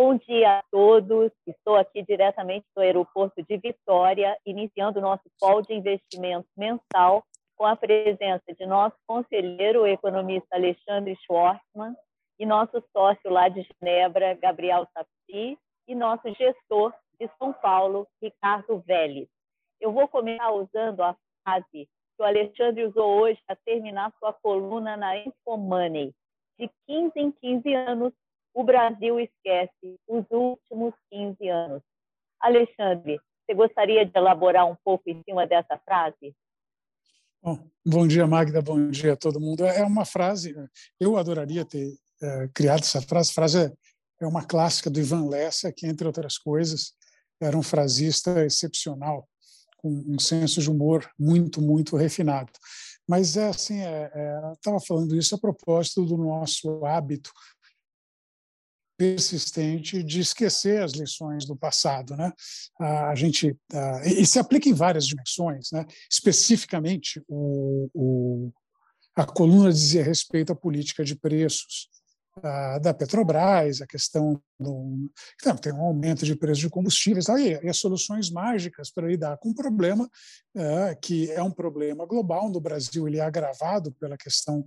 Bom dia a todos. Estou aqui diretamente do aeroporto de Vitória, iniciando o nosso call de investimentos mensal com a presença de nosso conselheiro, o economista Alexandre Schwartzman, e nosso sócio lá de Genebra, Gabriel Sapi, e nosso gestor de São Paulo, Ricardo Vélez. Eu vou começar usando a frase que o Alexandre usou hoje para terminar sua coluna na Infomoney. De 15 em 15 anos, o Brasil esquece os últimos 15 anos. Alexandre, você gostaria de elaborar um pouco em cima dessa frase? Bom, bom dia, Magda, bom dia a todo mundo. É uma frase, eu adoraria ter é, criado essa frase. A frase é, é uma clássica do Ivan Lessa, que, entre outras coisas, era um frasista excepcional, com um senso de humor muito, muito refinado. Mas é assim, é, é, estava falando isso a propósito do nosso hábito persistente de esquecer as lições do passado, né? A gente e se aplica em várias dimensões, né? Especificamente o, o a coluna dizia respeito à política de preços da Petrobras, a questão do então, tem um aumento de preço de combustíveis, aí e, as soluções mágicas para lidar com um problema é, que é um problema global no Brasil, ele é agravado pela questão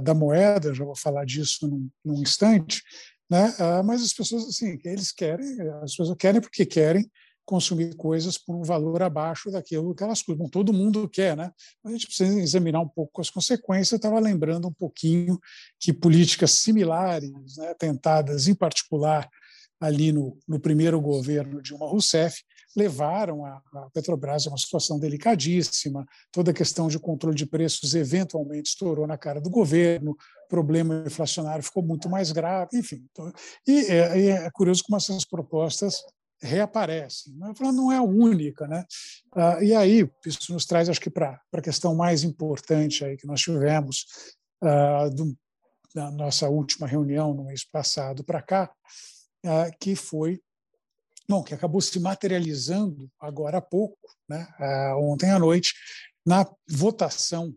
da moeda, já vou falar disso num, num instante, né? Ah, mas as pessoas, assim, eles querem, as pessoas querem porque querem consumir coisas por um valor abaixo daquilo que elas custam. Todo mundo quer, né? A gente precisa examinar um pouco as consequências. Eu estava lembrando um pouquinho que políticas similares, né, tentadas em particular ali no, no primeiro governo Dilma Rousseff, levaram a, a, Petrobras a uma situação delicadíssima. Toda a questão de controle de preços eventualmente estourou na cara do governo, o problema inflacionário ficou muito mais grave, enfim. Então, e é, é, curioso como essas propostas reaparecem. Ela não é a única, né? Ah, e aí isso nos traz, acho que para a questão mais importante aí que nós tivemos ah, do, da nossa última reunião no mês passado para cá, que foi bom, que acabou se materializando agora há pouco, né, ontem à noite, na votação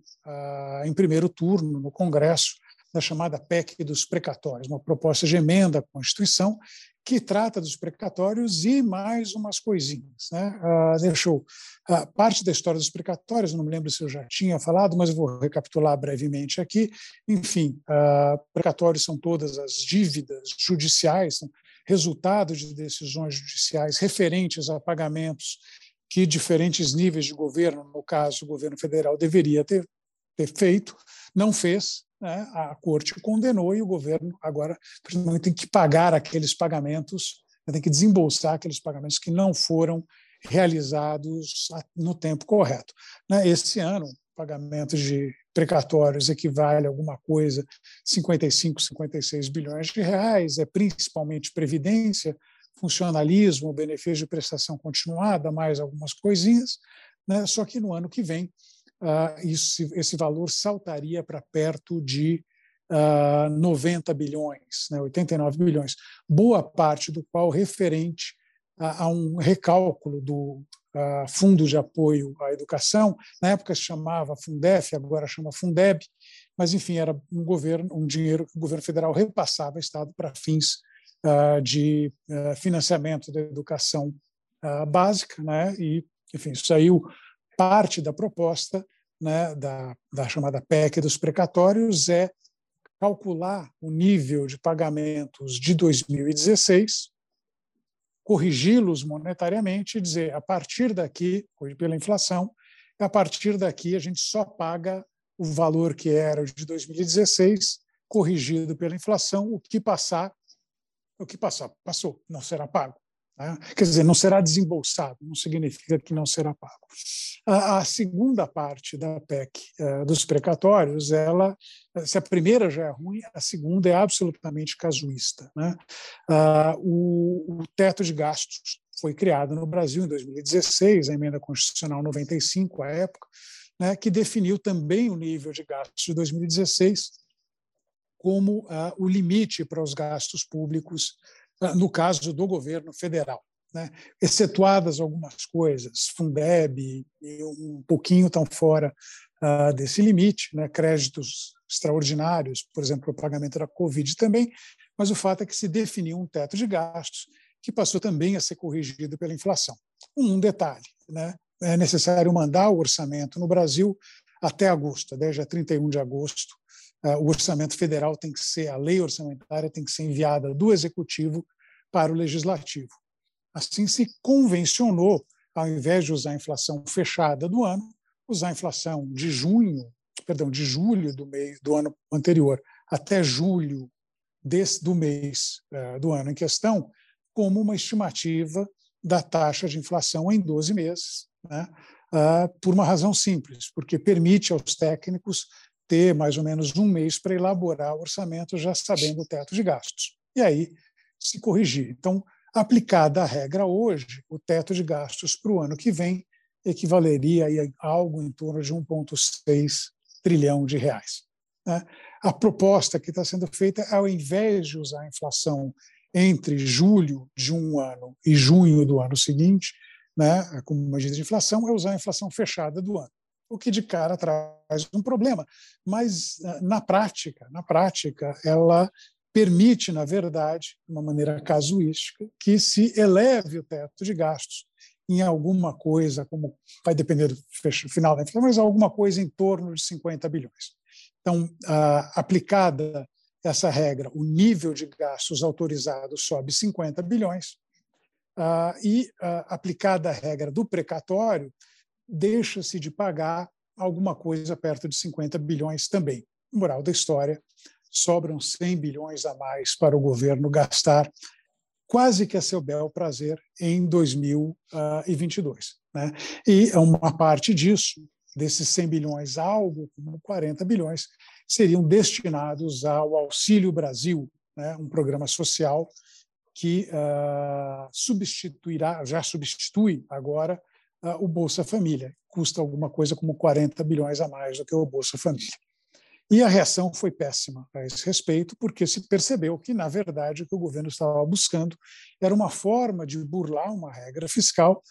em primeiro turno no Congresso da chamada PEC dos precatórios, uma proposta de emenda à Constituição que trata dos precatórios e mais umas coisinhas. Né? deixou parte da história dos precatórios, não me lembro se eu já tinha falado, mas vou recapitular brevemente aqui. Enfim, precatórios são todas as dívidas judiciais, resultado de decisões judiciais referentes a pagamentos que diferentes níveis de governo, no caso o governo federal, deveria ter, ter feito, não fez, né? a corte condenou e o governo agora tem que pagar aqueles pagamentos, tem que desembolsar aqueles pagamentos que não foram realizados no tempo correto. Né? Esse ano, pagamento de precatórios equivale a alguma coisa 55, 56 bilhões de reais, é principalmente previdência, funcionalismo, benefício de prestação continuada, mais algumas coisinhas, né? só que no ano que vem uh, isso, esse valor saltaria para perto de uh, ah, 90 bilhões, né? 89 bilhões, boa parte do qual referente a, a um recálculo do uh, Fundo de Apoio à Educação, na época se chamava Fundef, agora chama Fundeb, mas enfim era um governo, um dinheiro que o governo federal repassava ao Estado para fins uh, de uh, financiamento da educação básica, né? E enfim saiu parte da proposta, né, da, da chamada PEC dos precatórios é calcular o nível de pagamentos de 2016 corrigi-los monetariamente e dizer, a partir daqui, pela inflação, a partir daqui a gente só paga o valor que era de 2016, corrigido pela inflação, o que passar, o que passar, passou, não será pago. Né? Quer dizer, não será desembolsado, não significa que não será pago. A, a segunda parte da PEC uh, dos precatórios, ela, se a primeira já é ruim, a segunda é absolutamente casuísta. Né? Uh, o, o teto de gastos foi criado no Brasil em 2016, a emenda constitucional 95 à época, né, que definiu também o nível de gastos de 2016 como o limite para os gastos públicos no caso do governo federal. Né? Excetuadas algumas coisas, Fundeb um pouquinho estão fora uh, desse limite, né? créditos extraordinários, por exemplo, o pagamento da Covid também, mas o fato é que se definiu um teto de gastos que passou também a ser corrigido pela inflação. Um detalhe, né? é necessário mandar o orçamento no Brasil até agosto, desde 31 de agosto. Eh, o orçamento federal tem que ser, a lei orçamentária tem que ser enviada do executivo para o legislativo. Assim se convencionou, ao invés de usar a inflação fechada do ano, usar a inflação de junho, perdão, de julho do mês do ano anterior até julho desse, do mês uh, do ano em questão, como uma estimativa da taxa de inflação em 12 meses, né? uh, por uma razão simples, porque permite aos técnicos ter mais ou menos um mês para elaborar o orçamento, já sabendo o teto de gastos. E aí se corrigir. Então, aplicada a regra hoje, o teto de gastos para o ano que vem equivaleria a algo em torno de 1,6 trilhão de reais. Né? A proposta que está sendo feita, ao invés de usar a inflação entre julho de um ano e junho do ano seguinte, né, como medida de inflação, é usar a inflação fechada do ano, o que de cara traz um problema. Mas na prática, na prática, ela permite, na verdade, de uma maneira casuística, que se eleve o teto de gastos em alguma coisa, como vai depender do final da inflação, mas alguma coisa em torno de 50 bilhões. Então, aplicada essa regra, o nível de gastos autorizados sobe 50 bilhões, e aplicada a regra do precatório, deixa-se de pagar alguma coisa perto de 50 bilhões também. Moral da história, sobram 100 bilhões a mais para o governo gastar quase que a seu bel prazer em 2022. Né? E uma parte disso, desses 100 bilhões, algo como 40 bilhões, seriam destinados ao Auxílio Brasil, né? um programa social que uh, substituirá, já substitui agora o Bolsa Família. Custa alguma coisa como 40 bilhões a mais do que o Bolsa Família. E a reação foi péssima a esse respeito, porque se percebeu que, na verdade, o que o governo estava buscando era uma forma de burlar uma regra fiscal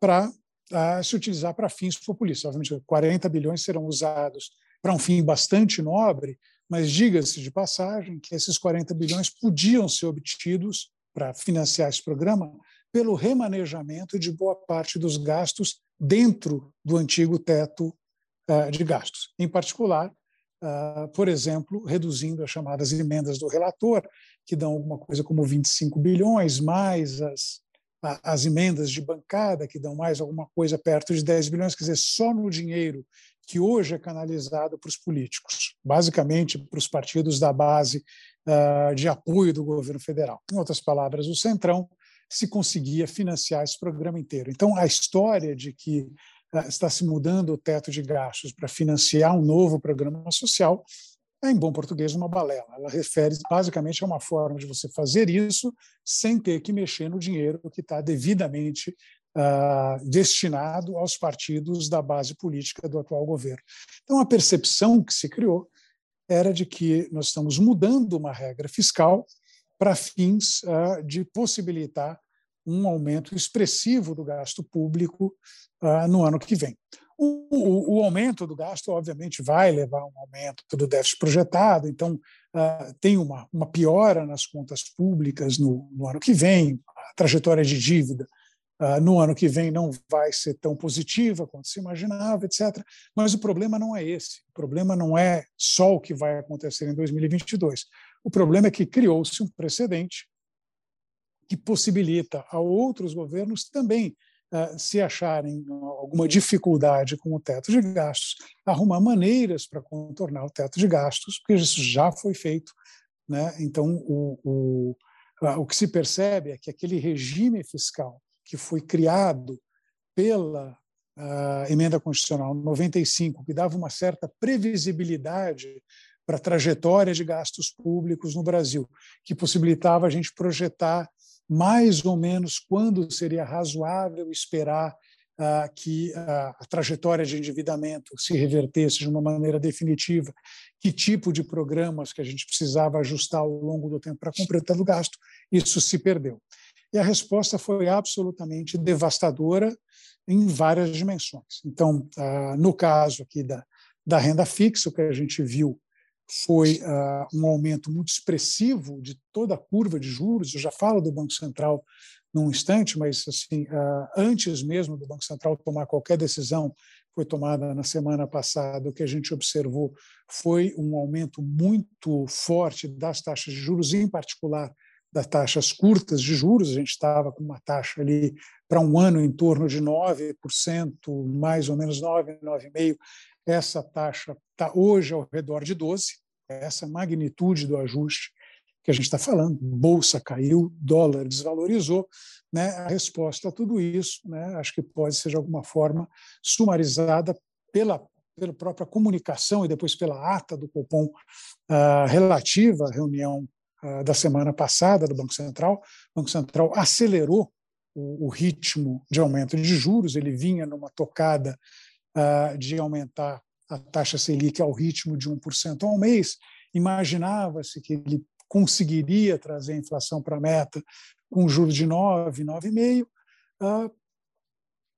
para uh, se utilizar para fins populistas. Obviamente, 40 bilhões serão usados para um fim bastante nobre, mas diga-se de passagem que esses 40 bilhões podiam ser obtidos para financiar esse programa pelo remanejamento de boa parte dos gastos dentro do antigo teto uh, de gastos. Em particular, uh, por exemplo, reduzindo as chamadas emendas do relator, que dão alguma coisa como 25 bilhões, mais as, as emendas de bancada, que dão mais alguma coisa perto de 10 bilhões, quer dizer, só no dinheiro que hoje é canalizado para os políticos, basicamente para os partidos da base uh, de apoio do governo federal. Em outras palavras, o Centrão se conseguia financiar esse programa inteiro. Então, a história de que eh, está se mudando o teto de gastos para financiar um novo programa social, é, em bom português, uma balela. Ela refere basicamente a uma forma de você fazer isso sem ter que mexer no dinheiro que está devidamente uh, destinado aos partidos da base política do atual governo. Então, a percepção que se criou era de que nós estamos mudando uma regra fiscal para fins uh, de possibilitar um aumento expressivo do gasto público uh, no ano que vem. O, o, o, aumento do gasto, obviamente, vai levar a um aumento do déficit projetado, então uh, tem uma, uma piora nas contas públicas no, no ano que vem, a trajetória de dívida no ano que vem não vai ser tão positiva quanto se imaginava, etc. Mas o problema não é esse. O problema não é só o que vai acontecer em 2022. O problema é que criou-se um precedente que possibilita a outros governos também uh, se acharem alguma dificuldade com o teto de gastos, arrumar maneiras para contornar o teto de gastos, porque isso já foi feito. Né? Então, o, o, o que se percebe é que aquele regime fiscal que foi criado pela uh, emenda constitucional 95, que dava uma certa previsibilidade para a trajetória de gastos públicos no Brasil, que possibilitava a gente projetar mais ou menos quando seria razoável esperar ah, que a, a trajetória de endividamento se revertesse de uma maneira definitiva, que tipo de programas que a gente precisava ajustar ao longo do tempo para completar o gasto, isso se perdeu. E a resposta foi absolutamente devastadora em várias dimensões. Então, ah, no caso aqui da, da renda fixa, o que a gente viu foi uh, um aumento muito expressivo de toda a curva de juros. Eu já falo do Banco Central num instante, mas assim, uh, antes mesmo do Banco Central tomar qualquer decisão, foi tomada na semana passada, o que a gente observou foi um aumento muito forte das taxas de juros, em particular das taxas curtas de juros. A gente estava com uma taxa ali para um ano em torno de 9%, mais ou menos 9, 9,5%. Essa taxa está hoje ao redor de 12%. Essa magnitude do ajuste que a gente está falando, bolsa caiu, dólar desvalorizou, né? A resposta a tudo isso, né? Acho que pode ser de alguma forma sumarizada pela pela própria comunicação e depois pela ata do Copom uh, relativa à reunião uh, da semana passada do Banco Central. O Banco Central acelerou o, o ritmo de aumento de juros, ele vinha numa tocada de aumentar a taxa Selic ao ritmo de 1% ao mês. Imaginava-se que ele conseguiria trazer a inflação para a meta com juros de 9, 9,5.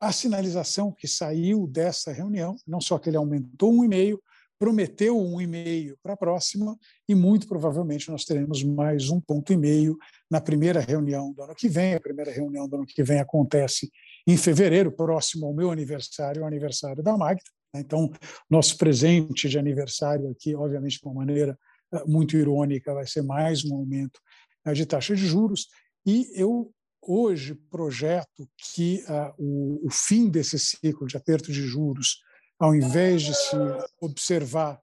A sinalização que saiu dessa reunião, não só que ele aumentou 1,5, prometeu 1,5 para a próxima e muito provavelmente nós teremos mais um ponto e meio na primeira reunião do ano que vem. A primeira reunião do ano que vem acontece em fevereiro, próximo ao meu aniversário, o aniversário da Magda. Então, nosso presente de aniversário aqui, obviamente, de uma maneira muito irônica, vai ser mais um aumento né, de taxa de juros. E eu hoje projeto que uh, o, o, fim desse ciclo de aperto de juros, ao invés de se observar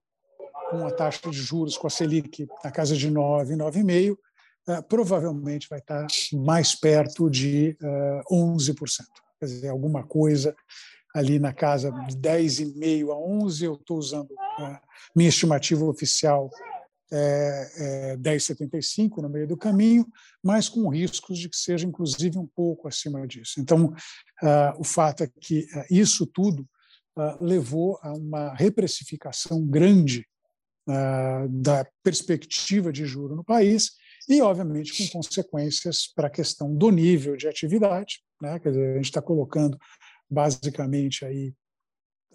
com a taxa de juros com a Selic na casa de 9, 9,5, uh, provavelmente vai estar mais perto de ah, 11%. Quer dizer, alguma coisa ali na casa de 10,5 a 11, eu estou usando a minha estimativa oficial é, é, 10,75 no meio do caminho, mas com riscos de que seja, inclusive, um pouco acima disso. Então, ah, o fato é que ah, isso tudo ah, levou a uma reprecificação grande da perspectiva de juro no país e, obviamente, com consequências para a questão do nível de atividade. Né? Quer dizer, a gente está colocando basicamente aí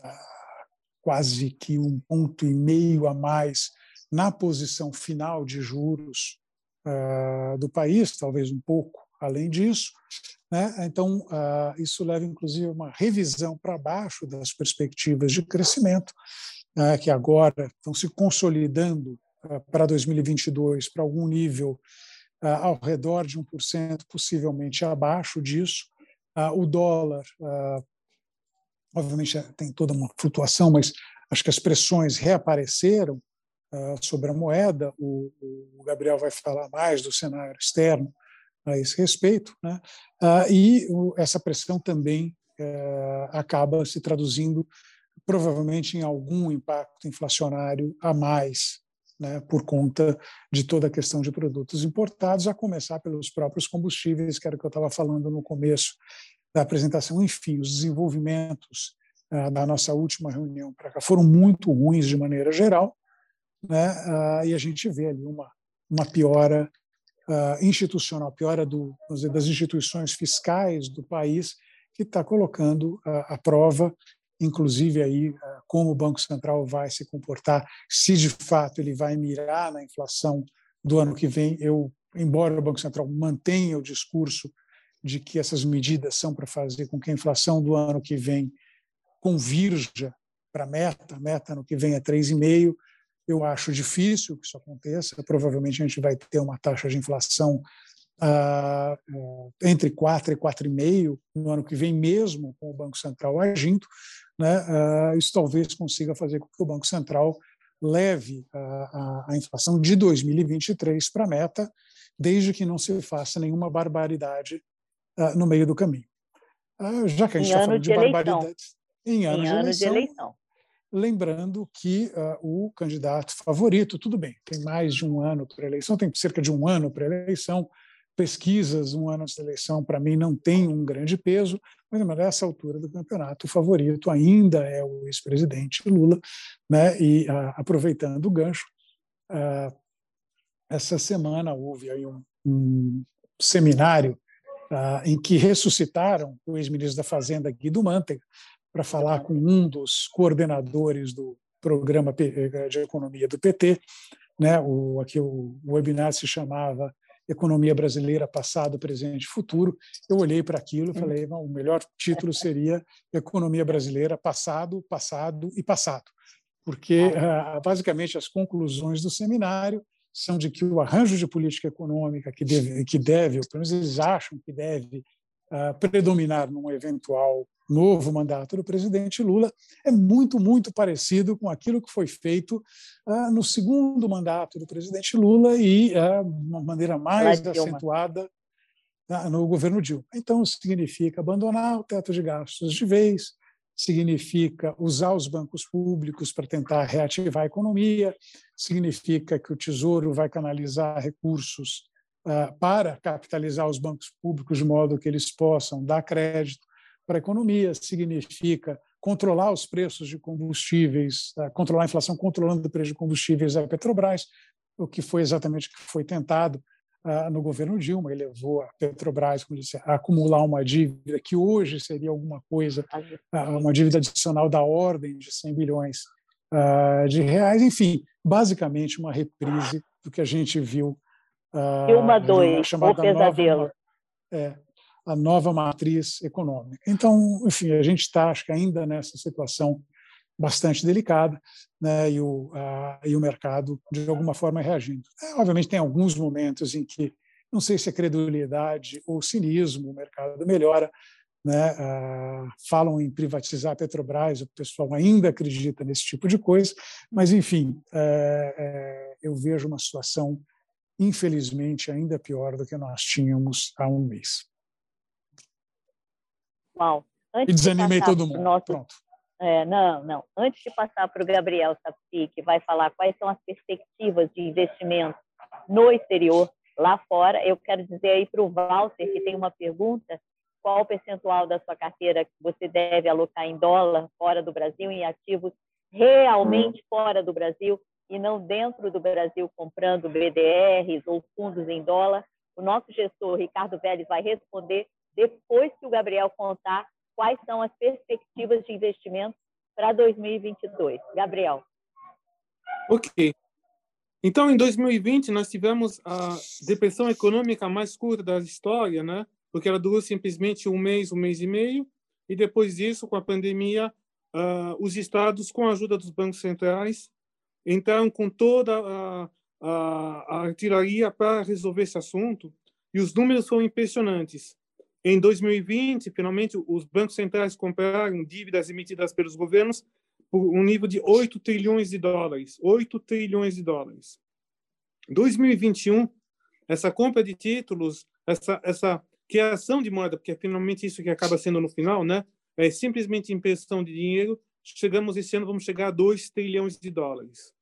ah, quase que um ponto e meio a mais na posição final de juros uh, do país, talvez um pouco além disso. Né? Então, uh, isso leva, inclusive, a uma revisão para baixo das perspectivas de crescimento, uh, que agora estão se consolidando para 2022 para algum nível ao redor de 1%, possivelmente abaixo disso. O dólar, obviamente, tem toda uma flutuação, mas acho que as pressões reapareceram ah, sobre a moeda. O, Gabriel vai falar mais do cenário externo a esse respeito, né? E essa pressão também uh, acaba se traduzindo provavelmente em algum impacto inflacionário a mais, né, por conta de toda a questão de produtos importados, a começar pelos próprios combustíveis, que era o que eu estava falando no começo da apresentação. Enfim, os desenvolvimentos uh, da nossa última reunião para cá foram muito ruins de maneira geral, né? Uh, e a gente vê ali uma, uma piora uh, institucional, piora do, dizer, das instituições fiscais do país, que está colocando à prova, inclusive aí como o Banco Central vai se comportar, se de fato ele vai mirar na inflação do ano que vem. Eu, embora o Banco Central mantenha o discurso de que essas medidas são para fazer com que a inflação do ano que vem convirja para a meta, a meta no que vem é 3,5%, eu acho difícil que isso aconteça. Provavelmente a gente vai ter uma taxa de inflação ah, entre 4 e 4,5 no ano que vem, mesmo com o Banco Central agindo. Né? Ah, isso talvez consiga fazer com que o Banco Central leve a, a, a inflação de 2023 para a meta, desde que não se faça nenhuma barbaridade ah, no meio do caminho. Ah, já que a gente está falando de, de barbaridades, em ano, em de, ano eleição, de eleição lembrando que uh, o candidato favorito, tudo bem, tem mais de um ano para eleição, tem cerca de um ano para eleição, pesquisas um ano antes da eleição, para mim, não tem um grande peso, mas nessa altura do campeonato, o favorito ainda é o ex-presidente Lula, né? e uh, aproveitando o gancho, uh, essa semana houve aí um, um seminário em que ressuscitaram o ex-ministro da Fazenda, Guido Mantega, para falar com um dos coordenadores do programa de economia do PT, né? O aqui o, o webinar se chamava Economia Brasileira Passado, Presente e Futuro. Eu olhei para aquilo e falei, o melhor título seria Economia Brasileira Passado, Passado e Passado, porque ah, basicamente as conclusões do seminário são de que o arranjo de política econômica que deve, que deve ou pelo menos eles acham que deve uh, predominar num eventual novo mandato do presidente Lula é muito, muito parecido com aquilo que foi feito uh, no segundo mandato do presidente Lula e, de uma maneira mais acentuada, no governo Dilma. Então, significa abandonar o teto de gastos de vez, significa usar os bancos públicos para tentar reativar a economia, significa que o Tesouro vai canalizar recursos para capitalizar os bancos públicos de modo que eles possam dar crédito para a economia, significa controlar os preços de combustíveis, uh, controlar a inflação controlando o preço de combustíveis da Petrobras, o que foi exatamente o que foi tentado ah, no governo Dilma, ele levou a Petrobras disse, a acumular uma dívida que hoje seria alguma coisa, ah, uma dívida adicional da ordem de 100 bilhões ah, de reais. Enfim, basicamente uma reprise do que a gente viu. Dilma 2, o pesadelo. Nova, é, a nova matriz econômica. Então, enfim, a gente está, acho que ainda nessa situação bastante delicada, né, e, o, a, e o mercado, de alguma forma, reagindo. É, obviamente, tem alguns momentos em que, não sei se é credulidade ou cinismo, o mercado melhora, né, falam em privatizar a Petrobras, o pessoal ainda acredita nesse tipo de coisa, mas, enfim, é, é, eu vejo uma situação, infelizmente, ainda pior do que nós tínhamos há um mês. Antes e desanimei de todo mundo. Nosso... Pronto. É, não, não. Antes de passar para o Gabriel Sapsi, que vai falar quais são as perspectivas de investimento no exterior, lá fora, eu quero dizer aí para o Walter, que tem uma pergunta, qual o percentual da sua carteira que você deve alocar em dólar fora do Brasil, em ativos realmente fora do Brasil e não dentro do Brasil, comprando BDRs ou fundos em dólar? O nosso gestor, Ricardo Vélez, vai responder depois que o Gabriel contar quais são as perspectivas de investimento para 2022. Gabriel. Ok. Então, em 2020, nós tivemos a depressão econômica mais curta da história, né? porque ela durou simplesmente um mês, um mês e meio, e depois disso, com a pandemia, uh, os estados, com a ajuda dos bancos centrais, entraram com toda a, a, a artilharia para resolver esse assunto, e os números foram impressionantes. Em 2020, finalmente, os bancos centrais compraram dívidas emitidas pelos governos por um nível de 8 trilhões de dólares. 8 trilhões de dólares. 2021, essa compra de títulos, essa, essa criação de moeda, porque é finalmente isso que acaba sendo no final, né? É simplesmente impressão de dinheiro. Chegamos esse ano, vamos chegar a 2 trilhões de dólares.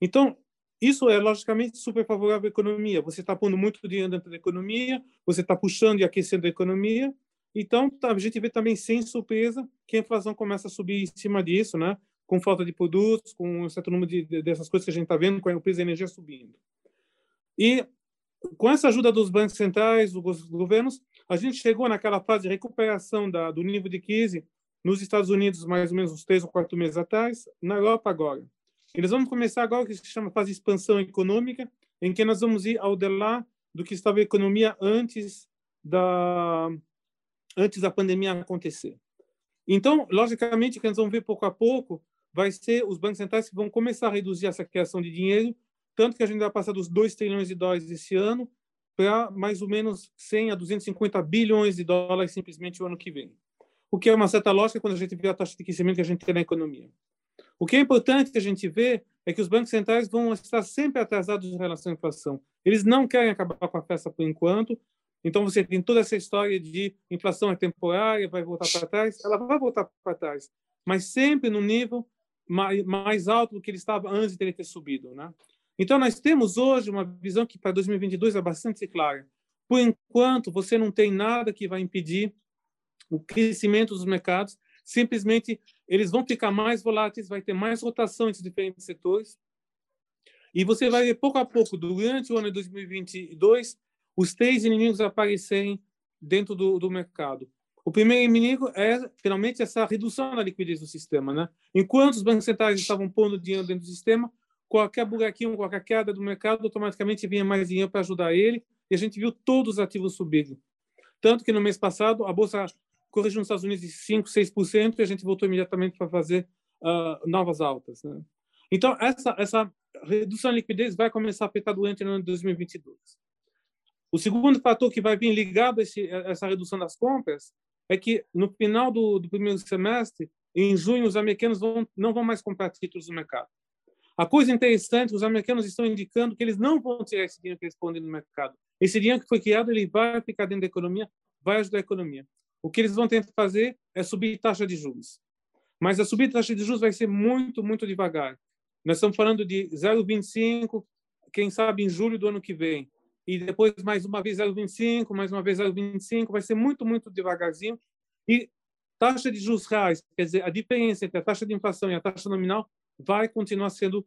Então, isso é, logicamente, super favorável à economia. Você está pondo muito dinheiro dentro da economia, você está puxando e aquecendo a economia. Então, tá, a gente vê também, sem surpresa, que a inflação começa a subir em cima disso, né? com falta de produtos, com um certo número de, dessas coisas que a gente está vendo, com o preço da energia subindo. E, com essa ajuda dos bancos centrais, dos governos, a gente chegou naquela fase de recuperação da, do nível de crise nos Estados Unidos, mais ou menos uns três ou quatro meses atrás, na Europa agora. Eles vão começar agora o que se chama fase expansão econômica, em que nós vamos ir ao delá do que estava a economia antes da antes da pandemia acontecer. Então, logicamente, o que nós vamos ver pouco a pouco vai ser os bancos centrais que vão começar a reduzir essa criação de dinheiro, tanto que a gente vai passar dos 2 trilhões de dólares esse ano para mais ou menos 100 a 250 bilhões de dólares simplesmente o ano que vem. O que é uma certa lógica quando a gente vê a taxa de crescimento que a gente tem na economia. O que é importante a gente ver é que os bancos centrais vão estar sempre atrasados em relação à inflação. Eles não querem acabar com a festa por enquanto. Então você tem toda essa história de inflação é temporária, vai voltar para trás. Ela vai voltar para trás, mas sempre no nível mais, mais alto do que ele estava antes de ele ter subido, né? Então nós temos hoje uma visão que para 2022 é bastante clara. Por enquanto, você não tem nada que vai impedir o crescimento dos mercados simplesmente eles vão ficar mais voláteis, vai ter mais rotação entre diferentes setores. E você vai ver pouco a pouco, durante o ano de 2022, os três inimigos aparecerem dentro do, do mercado. O primeiro inimigo é, finalmente, essa redução da liquidez do sistema. Né? Enquanto os bancos centrais estavam pondo dinheiro dentro do sistema, qualquer buraquinho, qualquer queda do mercado, automaticamente vinha mais dinheiro para ajudar ele, e a gente viu todos os ativos subirem. Tanto que no mês passado, a Bolsa corrigiu nos Estados Unidos de 5%, 6%, e a gente voltou imediatamente para fazer uh, novas altas. Né? Então, essa, essa redução de liquidez vai começar a afetar durante o ano de 2022. O segundo fator que vai vir ligado a, esse, a essa redução das compras é que no final do, do primeiro semestre, em junho, os americanos vão, não vão mais comprar títulos no mercado. A coisa interessante, os americanos estão indicando que eles não vão tirar esse dinheiro que eles no mercado. Esse dinheiro que foi criado, ele vai ficar dentro da economia, vai ajudar a economia. O que eles vão tentar fazer é subir taxa de juros. Mas a subida da taxa de juros vai ser muito, muito devagar. Nós estamos falando de 0,25, quem sabe em julho do ano que vem e depois mais uma vez 0,25, mais uma vez 0,25, vai ser muito, muito devagarzinho. E taxa de juros reais, quer dizer, a diferença entre a taxa de inflação e a taxa nominal vai continuar sendo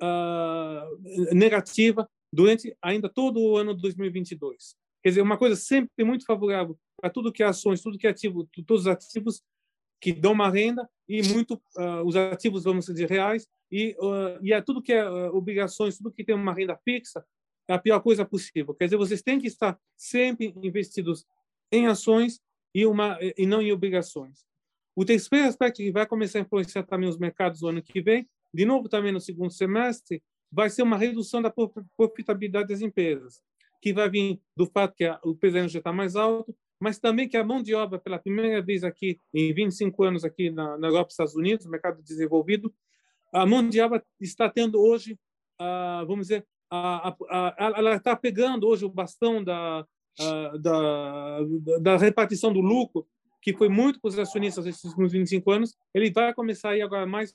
uh, negativa durante ainda todo o ano de 2022. Quer dizer, uma coisa sempre muito favorável para tudo que é ações, tudo que é ativo, todos os ativos que dão uma renda e muito uh, os ativos, vamos dizer, reais e, uh, e é tudo que é obrigações, tudo que tem uma renda fixa, é a pior coisa possível. Quer dizer, vocês têm que estar sempre investidos em ações e, uma, e não em obrigações. O terceiro aspecto que vai começar a influenciar também os mercados no ano que vem, de novo também no segundo semestre, vai ser uma redução da profitabilidade das empresas, que vai vir do fato que o PSN já está mais alto, mas também que a mão de obra, pela primeira vez aqui, em 25 anos aqui na, na Europa e Estados Unidos, mercado desenvolvido, a mão de obra está tendo hoje, ah, vamos dizer, a, a, a, ela está pegando hoje o bastão da, da, da repartição do lucro, que foi muito para os acionistas nesses últimos 25 anos, ele vai começar a ir agora mais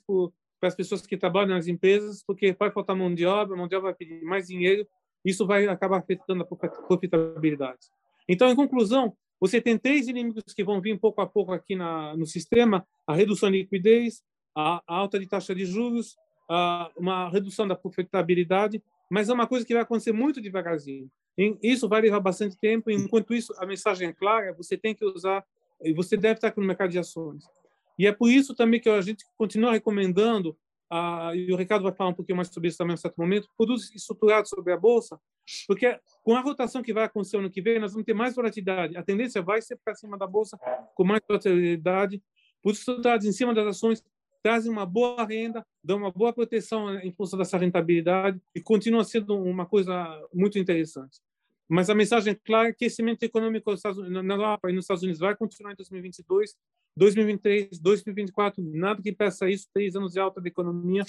para as pessoas que trabalham nas empresas, porque vai faltar mão de obra, mão de obra vai pedir mais dinheiro, isso vai acabar afetando a profitabilidade. Então, em conclusão, você tem três inimigos que vão vir pouco a pouco aqui na, no sistema: a redução de liquidez, a, a alta de taxa de juros, a, uma redução da profitabilidade mas é uma coisa que vai acontecer muito devagarzinho. Isso vai levar bastante tempo. Enquanto isso, a mensagem é clara: você tem que usar, e você deve estar aqui no mercado de ações. E é por isso também que a gente continua recomendando, ah, e o Ricardo vai falar um pouquinho mais sobre isso também em certo momento, produtos estruturados sobre a bolsa, porque com a rotação que vai acontecer ano que vem, nós vamos ter mais volatilidade. A tendência vai ser para cima da bolsa com mais volatilidade. Produtos estruturados em cima das ações trazem uma boa renda, dão uma boa proteção em função dessa rentabilidade e continua sendo uma coisa muito interessante. Mas a mensagem é clara que crescimento econômico na Europa e nos Estados Unidos vai continuar em 2022, 2023, 2024, nada que peça isso, três anos de alta da economia,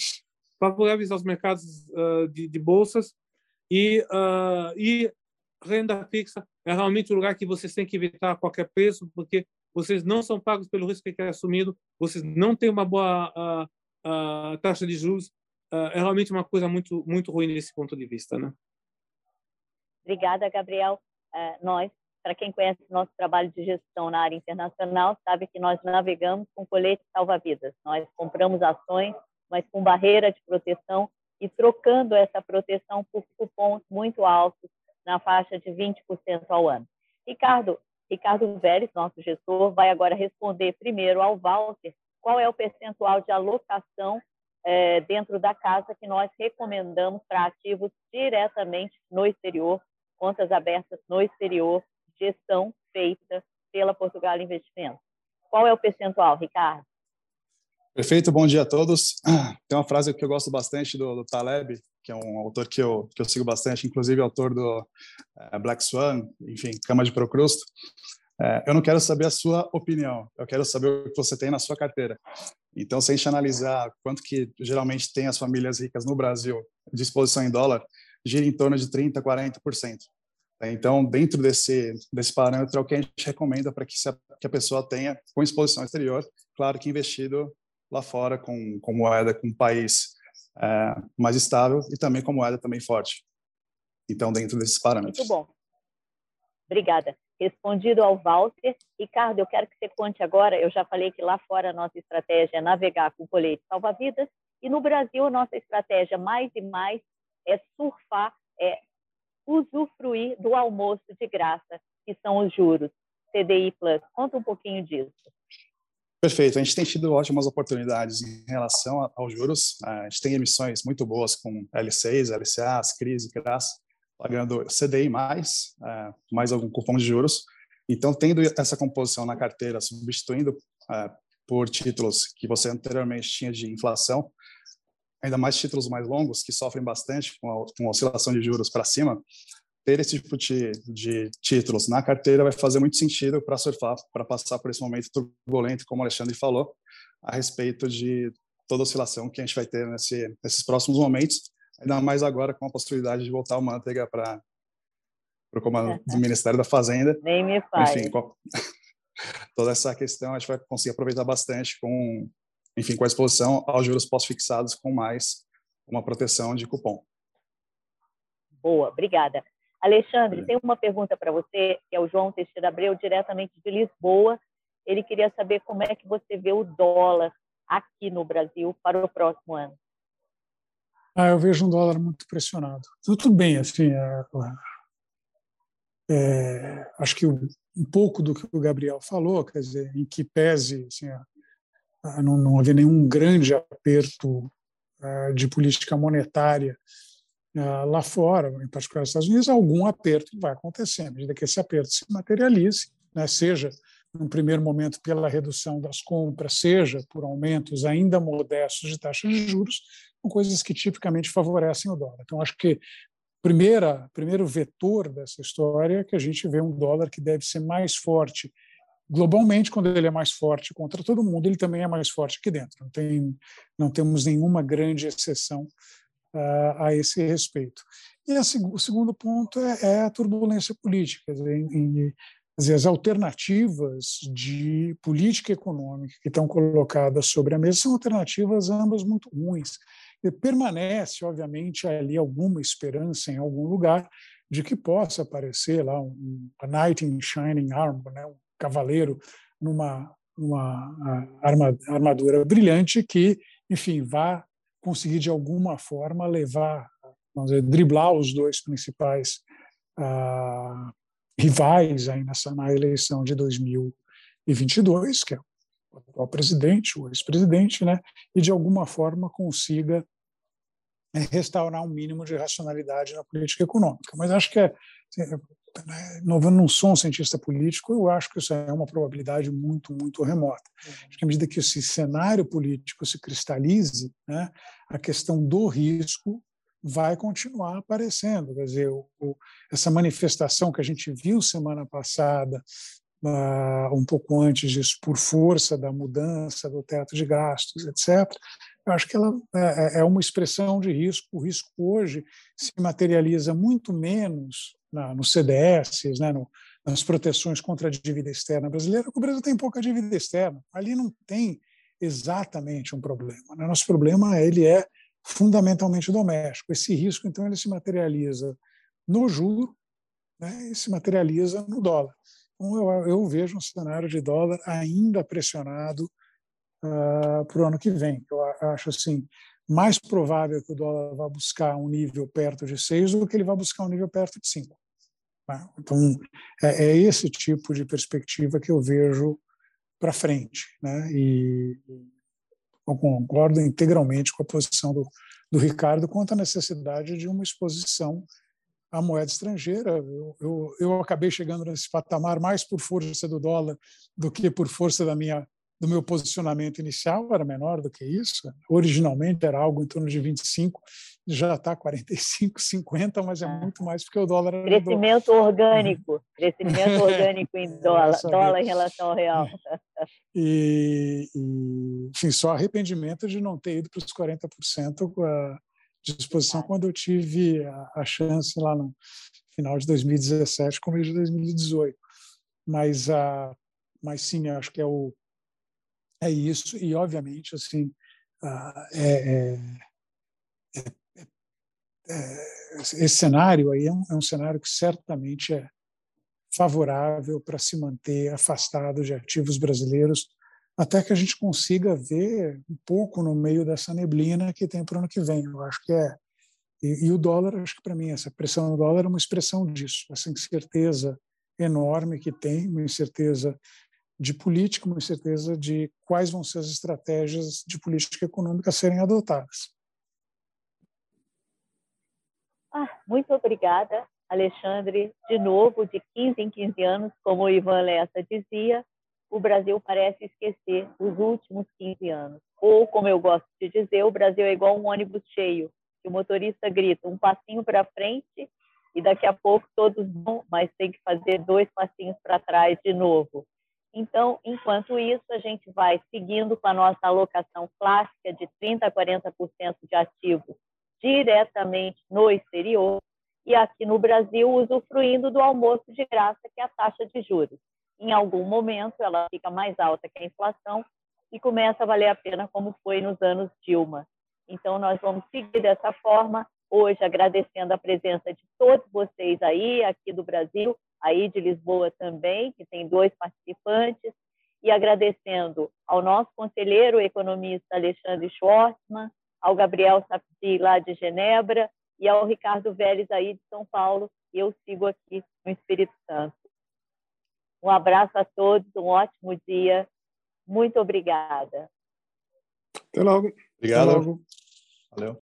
favoráveis aos mercados uh, de, de, bolsas e, uh, e renda fixa é realmente o lugar que vocês têm que evitar a qualquer preço, porque vocês não são pagos pelo risco que é assumido, vocês não têm uma boa uh, taxa de juros. É realmente uma coisa muito, muito ruim nesse ponto de vista. Né? Obrigada, Gabriel. Nós, para quem conhece nosso trabalho de gestão na área internacional, sabe que nós navegamos com colete salva-vidas. Nós compramos ações, mas com barreira de proteção e trocando essa proteção por cupons muito altos, na faixa de 20% ao ano. Ricardo, Ricardo Vélez, nosso gestor, vai agora responder primeiro ao Walter qual é o percentual de alocação é, dentro da casa que nós recomendamos para ativos diretamente no exterior, contas abertas no exterior, gestão feita pela Portugal Investimentos. Qual é o percentual, Ricardo? Perfeito, bom dia a todos. Tem uma frase que eu gosto bastante do, do Taleb, que é um autor que eu, que eu sigo bastante, inclusive autor do uh, Black Swan, enfim, Cama de Procrusto. Uh, eu não quero saber a sua opinião, eu quero saber o que você tem na sua carteira. Então, se a gente analisar quanto que geralmente tem as famílias ricas no Brasil de exposição em dólar, gira em torno de 30%, 40%. Então, dentro desse, desse parâmetro, é o que a gente recomenda para que, que a pessoa tenha com exposição exterior, claro que investido lá fora com, com moeda, com um país é, mais estável e também com moeda também forte. Então, dentro desses parâmetros. Muito bom. Obrigada. Respondido ao Walter. Ricardo, eu quero que você conte agora, eu já falei que lá fora a nossa estratégia é navegar com colete salva-vidas, e no Brasil a nossa estratégia mais e mais é surfar, é usufruir do almoço de graça, que são os juros. CDI Plus. Conta um pouquinho disso. Perfeito. A gente tem tido ótimas oportunidades em relação aos juros. A gente tem emissões muito boas com L6, LCAs, CRIs CRAS, pagando CDI mais, é, mais algum cupom de juros. Então, tendo essa composição na carteira, substituindo é, por títulos que você anteriormente tinha de inflação, ainda mais títulos mais longos, que sofrem bastante com a, com a oscilação de juros para cima, ter esse tipo de, de, títulos na carteira vai fazer muito sentido para surfar, para passar por esse momento turbulento, como o Alexandre falou, a respeito de toda oscilação que a gente vai ter nesse, nesses próximos momentos, ainda mais agora com a possibilidade de voltar o Manteiga para o comando do Ministério da Fazenda. Nem me faz. Enfim, toda essa questão a gente vai conseguir aproveitar bastante com, enfim, com a exposição aos juros pós-fixados com mais uma proteção de cupom. Boa, obrigada. Alexandre, tem uma pergunta para você, que é o João Teixeira Abreu, diretamente de Lisboa. Ele queria saber como é que você vê o dólar aqui no Brasil para o próximo ano. Ah, eu vejo um dólar muito pressionado. Tudo bem, assim, é, é, acho que um pouco do que o Gabriel falou, quer dizer, em que pese assim, não, não haver nenhum grande aperto é, de política monetária ah, lá fora, em particular nos Estados Unidos, algum aperto vai acontecer. À medida que esse aperto se materialize, né, seja no primeiro momento pela redução das compras, seja por aumentos ainda modestos de taxas de juros, são coisas que tipicamente favorecem o dólar. Então, acho que primeira primeiro vetor dessa história é que a gente vê um dólar que deve ser mais forte globalmente quando ele é mais forte contra todo mundo ele também é mais forte aqui dentro não tem não temos nenhuma grande exceção a esse respeito. E a, o segundo ponto é, é, a turbulência política, em, dizer, as alternativas de política econômica que estão colocadas sobre a mesa são alternativas ambas muito ruins. E permanece, obviamente, ali alguma esperança em algum lugar de que possa aparecer lá um, a knight in shining armor, né, um cavaleiro numa, numa armadura brilhante que, enfim, vá conseguir de alguma forma levar, vamos dizer, driblar os dois principais ah, rivais aí nessa na eleição de 2022, que é o atual presidente, o ex-presidente, né, e de alguma forma consiga é, restaurar um mínimo de racionalidade na política econômica. Mas acho que é, né, não, não sou um cientista político, eu acho que isso é uma probabilidade muito, muito remota. Acho que à medida que esse cenário político se cristalize, né, a questão do risco vai continuar aparecendo. Quer dizer, o, o, essa manifestação que a gente viu semana passada, uh, um pouco antes disso, por força da mudança do teto de gastos, etc., eu acho que ela é, é, é uma expressão de risco. O risco hoje se materializa muito menos na, no CDS, né, no, nas proteções contra a dívida externa brasileira, o Brasil tem pouca dívida externa. Ali não tem exatamente um problema. Né? Nosso problema ele é fundamentalmente doméstico. Esse risco, então, ele se materializa no juro né, e se materializa no dólar. Então, eu, eu vejo um cenário de dólar ainda pressionado uh, para o ano que vem. Eu acho assim mais provável que o dólar vá buscar um nível perto de 6 do que ele vá buscar um nível perto de 5. Né? Então, é, é, esse tipo de perspectiva que eu vejo para frente. Né? E eu concordo integralmente com a posição do, do Ricardo quanto à necessidade de uma exposição à moeda estrangeira. Eu, eu, eu acabei chegando nesse patamar mais por força do dólar do que por força da minha do meu posicionamento inicial era menor do que isso. Originalmente era algo em torno de 25, já está 45, 50, mas é ah. muito mais porque o dólar era Crescimento dólar. orgânico, crescimento orgânico em dólar, dólar em relação ao real. E, e enfim, só arrependimento de não ter ido para os 40% com a disposição quando eu tive a, a chance lá no final de 2017, começo de 2018. Mas, a, mas sim, acho que é o é isso e obviamente assim ah, é, é, é, é, esse cenário aí é um, é um cenário que certamente é favorável para se manter afastado de ativos brasileiros até que a gente consiga ver um pouco no meio dessa neblina que tem para o ano que vem. Eu acho que é e, e o dólar, acho que para mim essa pressão no dólar é uma expressão disso, essa incerteza enorme que tem, uma incerteza de política, uma incerteza de quais vão ser as estratégias de política econômica a serem adotadas. Ah, muito obrigada, Alexandre. De novo, de 15 em 15 anos, como o Ivan Lessa dizia, o Brasil parece esquecer os últimos 15 anos. Ou, como eu gosto de dizer, o Brasil é igual um ônibus cheio, que o motorista grita um passinho para frente e daqui a pouco todos vão, mas tem que fazer dois passinhos para trás de novo. Então, enquanto isso, a gente vai seguindo com a nossa alocação clássica de 30% a 40% de ativos diretamente no exterior e aqui no Brasil usufruindo do almoço de graça, que é a taxa de juros. Em algum momento, ela fica mais alta que a inflação e começa a valer a pena, como foi nos anos Dilma. Então, nós vamos seguir dessa forma, hoje agradecendo a presença de todos vocês aí, aqui do Brasil, aí de Lisboa também, que tem dois participantes, e agradecendo ao nosso conselheiro economista Alexandre Schwartzman, ao Gabriel Sapti, lá de Genebra, e ao Ricardo Vélez, aí de São Paulo, e eu sigo aqui no Espírito Santo. Um abraço a todos, um ótimo dia. Muito obrigada. Até logo. Obrigado. Até logo. Valeu.